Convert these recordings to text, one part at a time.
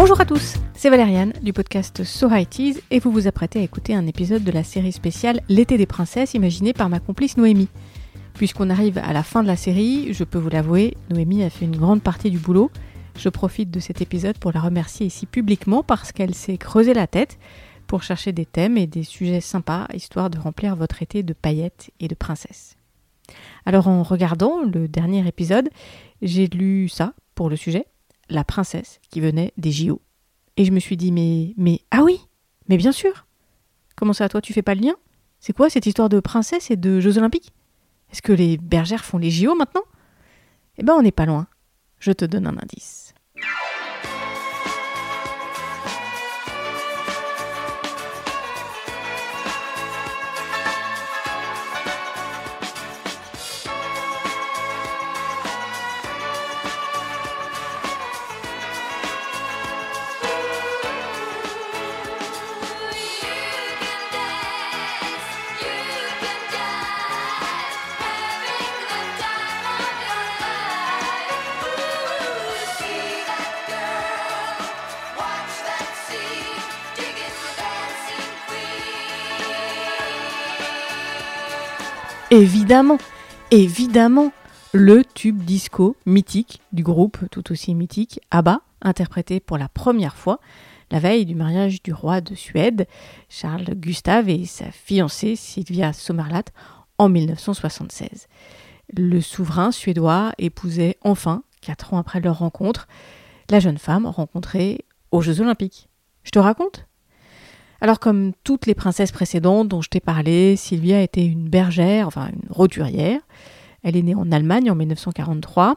Bonjour à tous, c'est Valériane du podcast So It et vous vous apprêtez à écouter un épisode de la série spéciale L'été des princesses imaginée par ma complice Noémie. Puisqu'on arrive à la fin de la série, je peux vous l'avouer, Noémie a fait une grande partie du boulot. Je profite de cet épisode pour la remercier ici publiquement parce qu'elle s'est creusé la tête pour chercher des thèmes et des sujets sympas, histoire de remplir votre été de paillettes et de princesses. Alors en regardant le dernier épisode, j'ai lu ça pour le sujet, la princesse qui venait des JO. Et je me suis dit, mais, mais, ah oui, mais bien sûr. Comment ça, toi, tu fais pas le lien? C'est quoi cette histoire de princesse et de Jeux Olympiques? Est-ce que les bergères font les JO maintenant? Eh ben, on n'est pas loin. Je te donne un indice. Évidemment, évidemment, le tube disco mythique du groupe tout aussi mythique ABBA, interprété pour la première fois la veille du mariage du roi de Suède, Charles Gustave, et sa fiancée Sylvia Sommerlath en 1976. Le souverain suédois épousait enfin, quatre ans après leur rencontre, la jeune femme rencontrée aux Jeux Olympiques. Je te raconte? Alors comme toutes les princesses précédentes dont je t'ai parlé, Sylvia était une bergère, enfin une roturière. Elle est née en Allemagne en 1943.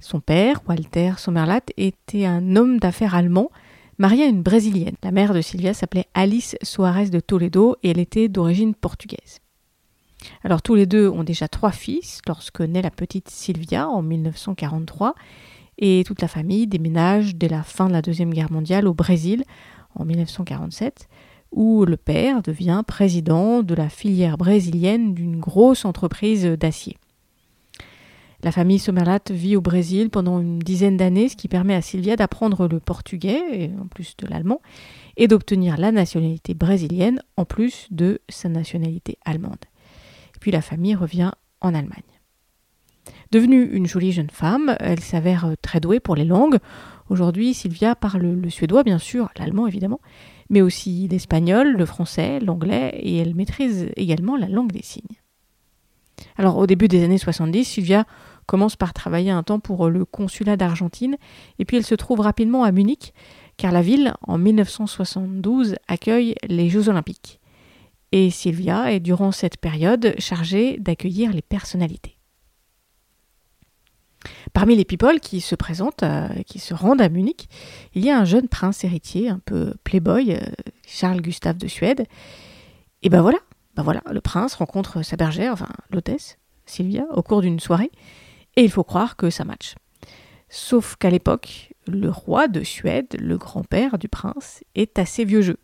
Son père, Walter Sommerlath, était un homme d'affaires allemand marié à une brésilienne. La mère de Sylvia s'appelait Alice Soares de Toledo et elle était d'origine portugaise. Alors tous les deux ont déjà trois fils lorsque naît la petite Sylvia en 1943 et toute la famille déménage dès la fin de la Deuxième Guerre mondiale au Brésil en 1947, où le père devient président de la filière brésilienne d'une grosse entreprise d'acier. La famille Sommerlath vit au Brésil pendant une dizaine d'années, ce qui permet à Sylvia d'apprendre le portugais, en plus de l'allemand, et d'obtenir la nationalité brésilienne, en plus de sa nationalité allemande. Puis la famille revient en Allemagne. Devenue une jolie jeune femme, elle s'avère très douée pour les langues. Aujourd'hui, Sylvia parle le suédois, bien sûr, l'allemand évidemment, mais aussi l'espagnol, le français, l'anglais, et elle maîtrise également la langue des signes. Alors au début des années 70, Sylvia commence par travailler un temps pour le consulat d'Argentine, et puis elle se trouve rapidement à Munich, car la ville, en 1972, accueille les Jeux olympiques. Et Sylvia est durant cette période chargée d'accueillir les personnalités. Parmi les people qui se présentent, euh, qui se rendent à Munich, il y a un jeune prince héritier, un peu playboy, euh, Charles Gustave de Suède. Et ben voilà, ben voilà, le prince rencontre sa bergère, enfin l'hôtesse, Sylvia, au cours d'une soirée, et il faut croire que ça match. Sauf qu'à l'époque, le roi de Suède, le grand-père du prince, est assez vieux jeu.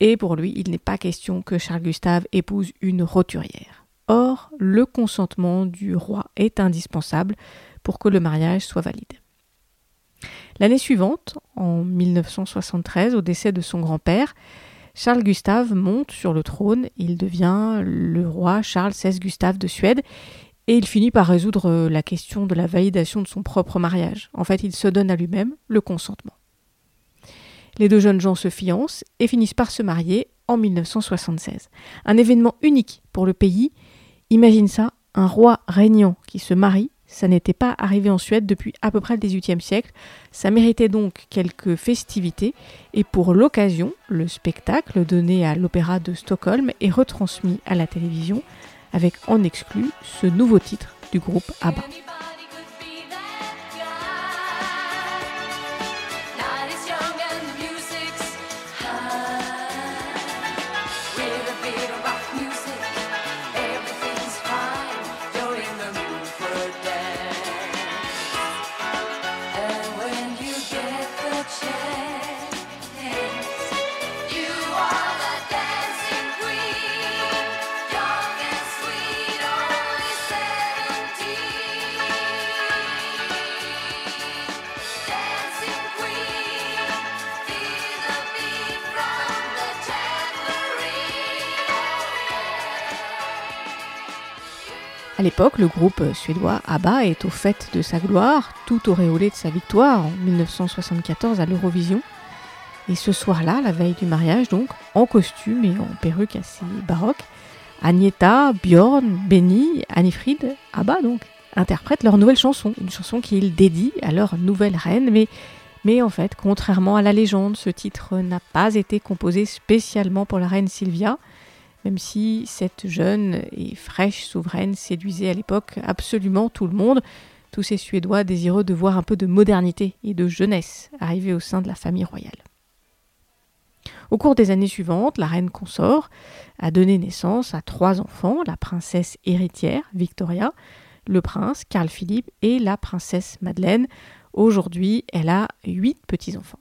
Et pour lui, il n'est pas question que Charles Gustave épouse une roturière. Or, le consentement du roi est indispensable pour que le mariage soit valide. L'année suivante, en 1973, au décès de son grand-père, Charles Gustave monte sur le trône, il devient le roi Charles XVI Gustave de Suède et il finit par résoudre la question de la validation de son propre mariage. En fait, il se donne à lui-même le consentement. Les deux jeunes gens se fiancent et finissent par se marier en 1976. Un événement unique pour le pays. Imagine ça, un roi régnant qui se marie ça n'était pas arrivé en Suède depuis à peu près le XVIIIe siècle. Ça méritait donc quelques festivités. Et pour l'occasion, le spectacle donné à l'Opéra de Stockholm est retransmis à la télévision avec en exclu ce nouveau titre du groupe ABBA. À l'époque, le groupe suédois ABBA est au fait de sa gloire, tout auréolé de sa victoire en 1974 à l'Eurovision. Et ce soir-là, la veille du mariage, donc, en costume et en perruque assez baroque, Agneta, Bjorn, Benny, Annifried, ABBA donc, interprètent leur nouvelle chanson, une chanson qu'ils dédient à leur nouvelle reine, mais en fait, contrairement à la légende, ce titre n'a pas été composé spécialement pour la reine Sylvia, même si cette jeune et fraîche souveraine séduisait à l'époque absolument tout le monde, tous ces Suédois désireux de voir un peu de modernité et de jeunesse arriver au sein de la famille royale. Au cours des années suivantes, la reine consort a donné naissance à trois enfants, la princesse héritière Victoria, le prince Carl Philippe et la princesse Madeleine. Aujourd'hui, elle a huit petits-enfants.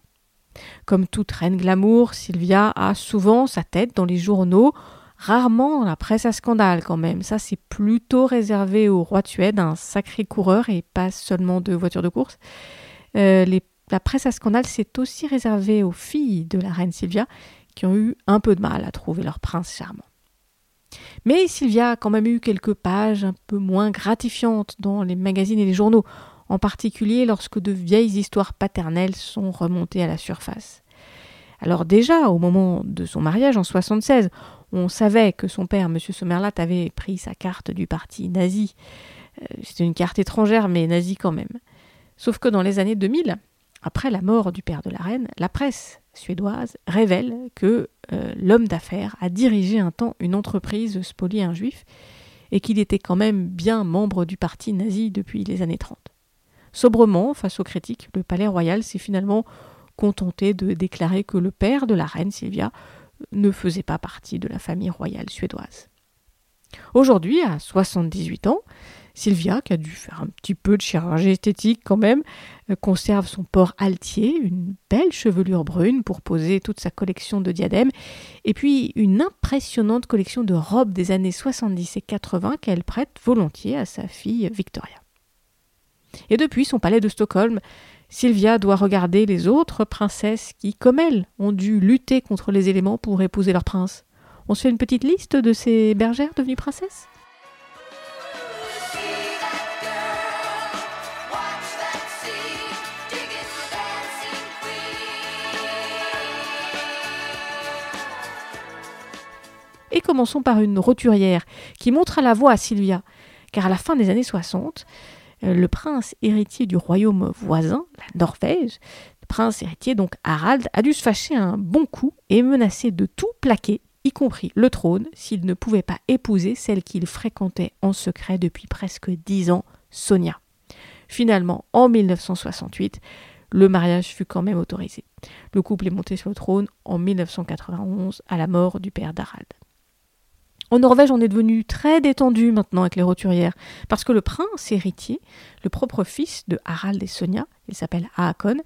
Comme toute reine glamour, Sylvia a souvent sa tête dans les journaux Rarement la presse à scandale quand même. Ça, c'est plutôt réservé au roi de Suède, un sacré coureur et pas seulement de voitures de course. Euh, la presse à scandale, c'est aussi réservé aux filles de la reine Sylvia qui ont eu un peu de mal à trouver leur prince charmant. Mais Sylvia a quand même eu quelques pages un peu moins gratifiantes dans les magazines et les journaux, en particulier lorsque de vieilles histoires paternelles sont remontées à la surface. Alors déjà, au moment de son mariage en 76, on savait que son père, M. Sommerlat, avait pris sa carte du parti nazi. Euh, c'était une carte étrangère, mais nazie quand même. Sauf que dans les années 2000, après la mort du père de la reine, la presse suédoise révèle que euh, l'homme d'affaires a dirigé un temps une entreprise spoliée un juif et qu'il était quand même bien membre du parti nazi depuis les années 30. Sobrement, face aux critiques, le palais royal s'est finalement contenté de déclarer que le père de la reine Sylvia ne faisait pas partie de la famille royale suédoise. Aujourd'hui, à 78 ans, Sylvia, qui a dû faire un petit peu de chirurgie esthétique quand même, euh, conserve son port altier, une belle chevelure brune pour poser toute sa collection de diadèmes, et puis une impressionnante collection de robes des années 70 et 80 qu'elle prête volontiers à sa fille Victoria. Et depuis son palais de Stockholm, Sylvia doit regarder les autres princesses qui, comme elle, ont dû lutter contre les éléments pour épouser leur prince. On se fait une petite liste de ces bergères devenues princesses? Et commençons par une roturière qui montre à la voie à Sylvia, car à la fin des années 60, euh, le prince héritier du royaume voisin, la Norvège, le prince héritier donc Harald, a dû se fâcher un bon coup et menacer de tout plaquer, y compris le trône, s'il ne pouvait pas épouser celle qu'il fréquentait en secret depuis presque dix ans, Sonia. Finalement, en 1968, le mariage fut quand même autorisé. Le couple est monté sur le trône en 1991 à la mort du père d'Harald. En Norvège, on est devenu très détendu maintenant avec les roturières, parce que le prince héritier, le propre fils de Harald et Sonia, il s'appelle Haakon,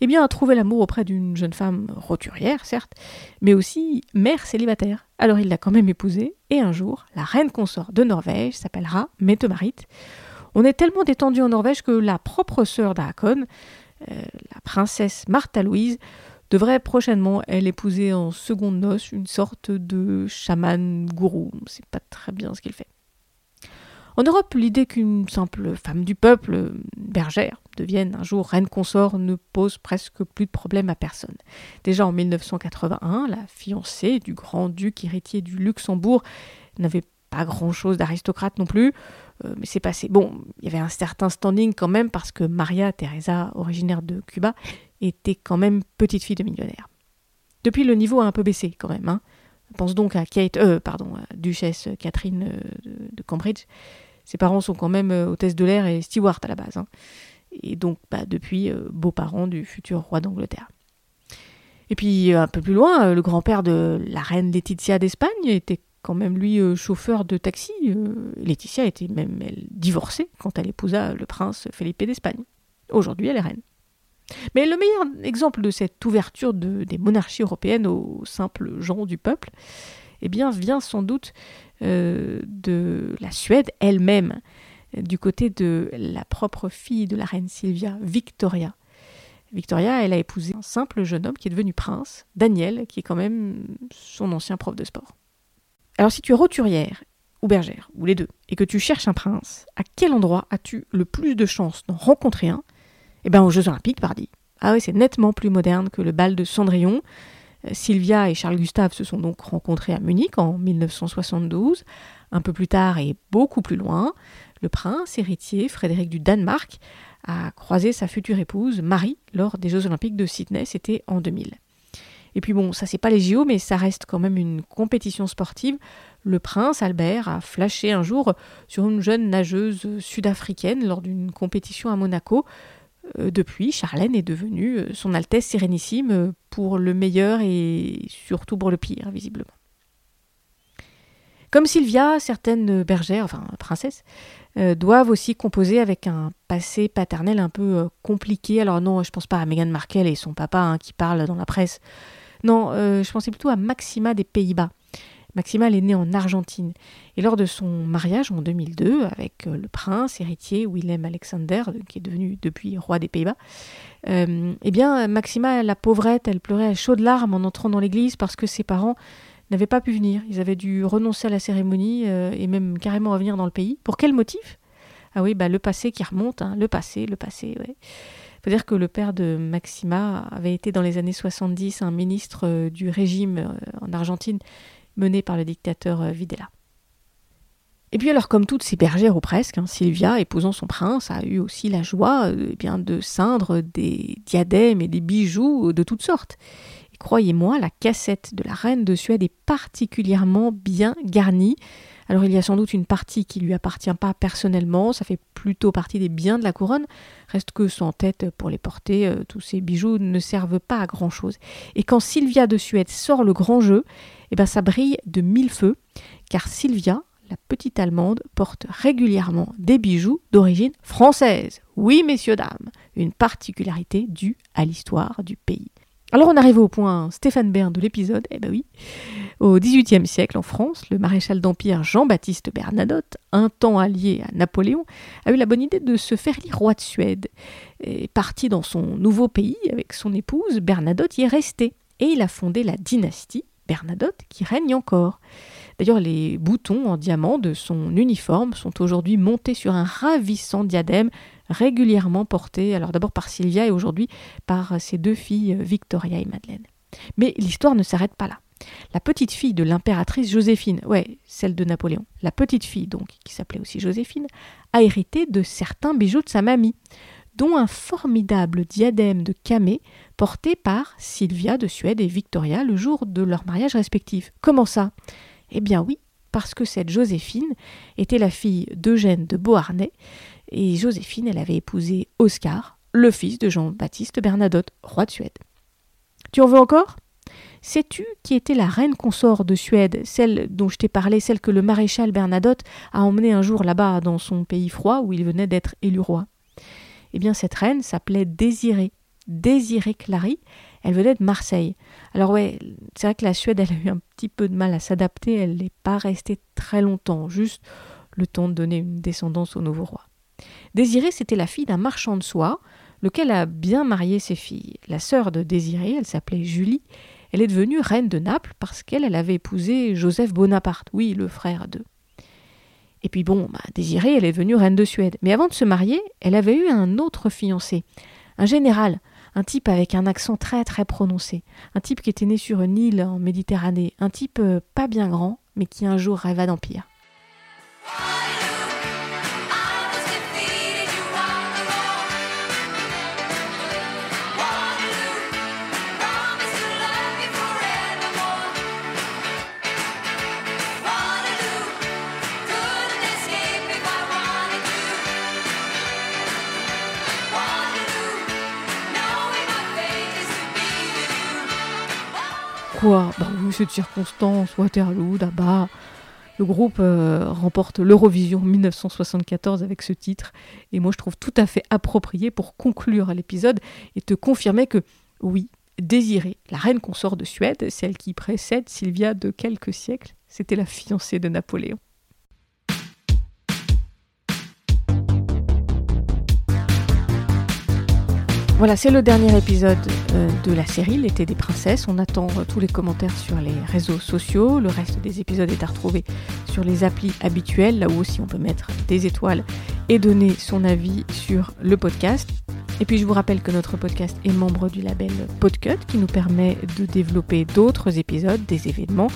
eh bien, a trouvé l'amour auprès d'une jeune femme roturière, certes, mais aussi mère célibataire. Alors il l'a quand même épousée, et un jour, la reine consort de Norvège s'appellera Mette-Marit. On est tellement détendu en Norvège que la propre sœur d'Haakon, euh, la princesse Martha Louise, devrait prochainement, elle, épouser en seconde noce une sorte de chaman gourou. On sait pas très bien ce qu'il fait. En Europe, l'idée qu'une simple femme du peuple, bergère, devienne un jour reine consort ne pose presque plus de problème à personne. Déjà en 1981, la fiancée du grand-duc héritier du Luxembourg n'avait pas grand-chose d'aristocrate non plus, euh, mais c'est passé. Bon, il y avait un certain standing quand même parce que Maria Teresa, originaire de Cuba, était quand même petite fille de millionnaire. Depuis, le niveau a un peu baissé quand même. Hein. pense donc à Kate, euh, pardon, Duchesse Catherine euh, de, Cambridge. Ses parents sont quand même euh, hôtesse de l'air et steward à la base. Hein. Et donc, bah, depuis, beaux-parents du futur roi d'Angleterre. Et puis, un peu plus loin, le grand-père de la reine Laetitia d'Espagne était quand même, lui, chauffeur de taxi. Laetitia était même elle, divorcée quand elle épousa le prince Felipe d'Espagne. Aujourd'hui, elle est reine. Mais le meilleur exemple de cette ouverture des monarchies européennes aux simples gens du peuple, eh bien, vient sans doute euh, de la Suède elle-même, du côté de la propre fille de la reine Sylvia, Victoria. Victoria, elle a épousé un simple jeune homme qui est devenu prince, Daniel, qui est quand même son ancien prof de sport. Alors si tu es roturière ou bergère, ou les deux, et que tu cherches un prince, à quel endroit as-tu le plus de chances d'en rencontrer un? Eh bien aux Jeux Olympiques, pardi. Ah oui, c'est nettement plus moderne que le bal de Cendrillon. Euh, Sylvia et Charles Gustave se sont donc rencontrés à Munich en 1972. Un peu plus tard et beaucoup plus loin, le prince héritier Frédéric du Danemark a croisé sa future épouse Marie lors des Jeux Olympiques de Sydney, c'était en 2000. Et puis bon, ça c'est pas les JO, mais ça reste quand même une compétition sportive. Le prince Albert a flashé un jour sur une jeune nageuse sud-africaine lors d'une compétition à Monaco. Euh, depuis, Charlène est devenue euh, son Altesse Sérénissime pour le meilleur et surtout pour le pire, visiblement. Comme Sylvia, certaines bergères, enfin princesses, euh, doivent aussi composer avec un passé paternel un peu euh, compliqué. Alors non, je pense pas à Meghan Markle et son papa hein, qui parle dans la presse. Non, euh, je pensais plutôt à Maxima des Pays-Bas. Maxima, elle est née en Argentine. Et lors de son mariage en 2002 avec le prince héritier Willem Alexander, qui est devenu depuis roi des Pays-Bas, eh bien, Maxima, la pauvrette, elle pleurait à chaudes larmes en entrant dans l'église parce que ses parents n'avaient pas pu venir. Ils avaient dû renoncer à la cérémonie euh, et même carrément revenir dans le pays. Pour quel motif? Ah oui, bah, le passé qui remonte, hein. le passé, le passé, ouais. faut dire que le père de Maxima avait été dans les années 70 un ministre euh, du régime euh, en Argentine mené par le dictateur Videla. Et puis alors, comme toutes ces bergères ou presque, hein, Sylvia, épousant son prince, a eu aussi la joie eh bien, de ceindre des diadèmes et des bijoux de toutes sortes. Croyez-moi, la cassette de la reine de Suède est particulièrement bien garnie. Alors il y a sans doute une partie qui lui appartient pas personnellement, ça fait plutôt partie des biens de la couronne. Reste que sans tête pour les porter, euh, tous ces bijoux ne servent pas à grand chose. Et quand Sylvia de Suède sort le grand jeu, eh ben ça brille de mille feux, car Sylvia, la petite Allemande, porte régulièrement des bijoux d'origine française. Oui, messieurs, dames, une particularité due à l'histoire du pays. Alors on arrive au point Stéphane Bern de l'épisode, eh ben oui. Au XVIIIe siècle, en France, le maréchal d'Empire Jean-Baptiste Bernadotte, un temps allié à Napoléon, a eu la bonne idée de se faire élire roi de Suède. Et parti dans son nouveau pays avec son épouse, Bernadotte y est resté. Et il a fondé la dynastie Bernadotte qui règne encore. D'ailleurs, les boutons en diamant de son uniforme sont aujourd'hui montés sur un ravissant diadème régulièrement porté, alors d'abord par Sylvia et aujourd'hui par ses deux filles Victoria et Madeleine. Mais l'histoire ne s'arrête pas là. La petite fille de l'impératrice Joséphine, ouais, celle de Napoléon, la petite fille donc, qui s'appelait aussi Joséphine, a hérité de certains bijoux de sa mamie, dont un formidable diadème de camée porté par Sylvia de Suède et Victoria le jour de leur mariage respectif. Comment ça? Eh bien oui, parce que cette Joséphine était la fille d'Eugène de Beauharnais, et Joséphine, elle avait épousé Oscar, le fils de Jean-Baptiste Bernadotte, roi de Suède. Tu en veux encore? Sais-tu qui était la reine consort de Suède, celle dont je t'ai parlé, celle que le maréchal Bernadotte a emmenée un jour là-bas dans son pays froid où il venait d'être élu roi? Eh bien, cette reine s'appelait Désirée. Désirée Clary, elle venait de Marseille. Alors ouais, c'est vrai que la Suède, elle a eu un petit peu de mal à s'adapter, elle n'est pas restée très longtemps, juste le temps de donner une descendance au nouveau roi. Désirée, c'était la fille d'un marchand de soie, lequel a bien marié ses filles. La sœur de Désirée, elle s'appelait Julie, elle est devenue reine de Naples parce qu'elle elle avait épousé Joseph Bonaparte, oui, le frère d'eux. Et puis bon, bah, Désirée, elle est devenue reine de Suède. Mais avant de se marier, elle avait eu un autre fiancé, un général, un type avec un accent très très prononcé, un type qui était né sur une île en Méditerranée, un type euh, pas bien grand, mais qui un jour rêva d'empire. Quoi Bah oui, cette circonstance, Waterloo, là-bas. Le groupe euh, remporte l'Eurovision 1974 avec ce titre. Et moi, je trouve tout à fait approprié pour conclure l'épisode et te confirmer que, oui, Désirée, la reine consort de Suède, celle qui précède Sylvia de quelques siècles, c'était la fiancée de Napoléon. Voilà, c'est le dernier épisode euh, de la série L'été des princesses. On attend euh, tous les commentaires sur les réseaux sociaux. Le reste des épisodes est à retrouver sur les applis habituelles, là où aussi on peut mettre des étoiles et donner son avis sur le podcast. Et puis je vous rappelle que notre podcast est membre du label Podcut qui nous permet de développer d'autres épisodes, des événements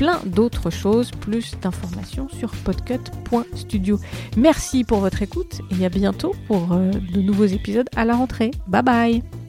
plein d'autres choses, plus d'informations sur podcut.studio. Merci pour votre écoute et à bientôt pour euh, de nouveaux épisodes à la rentrée. Bye bye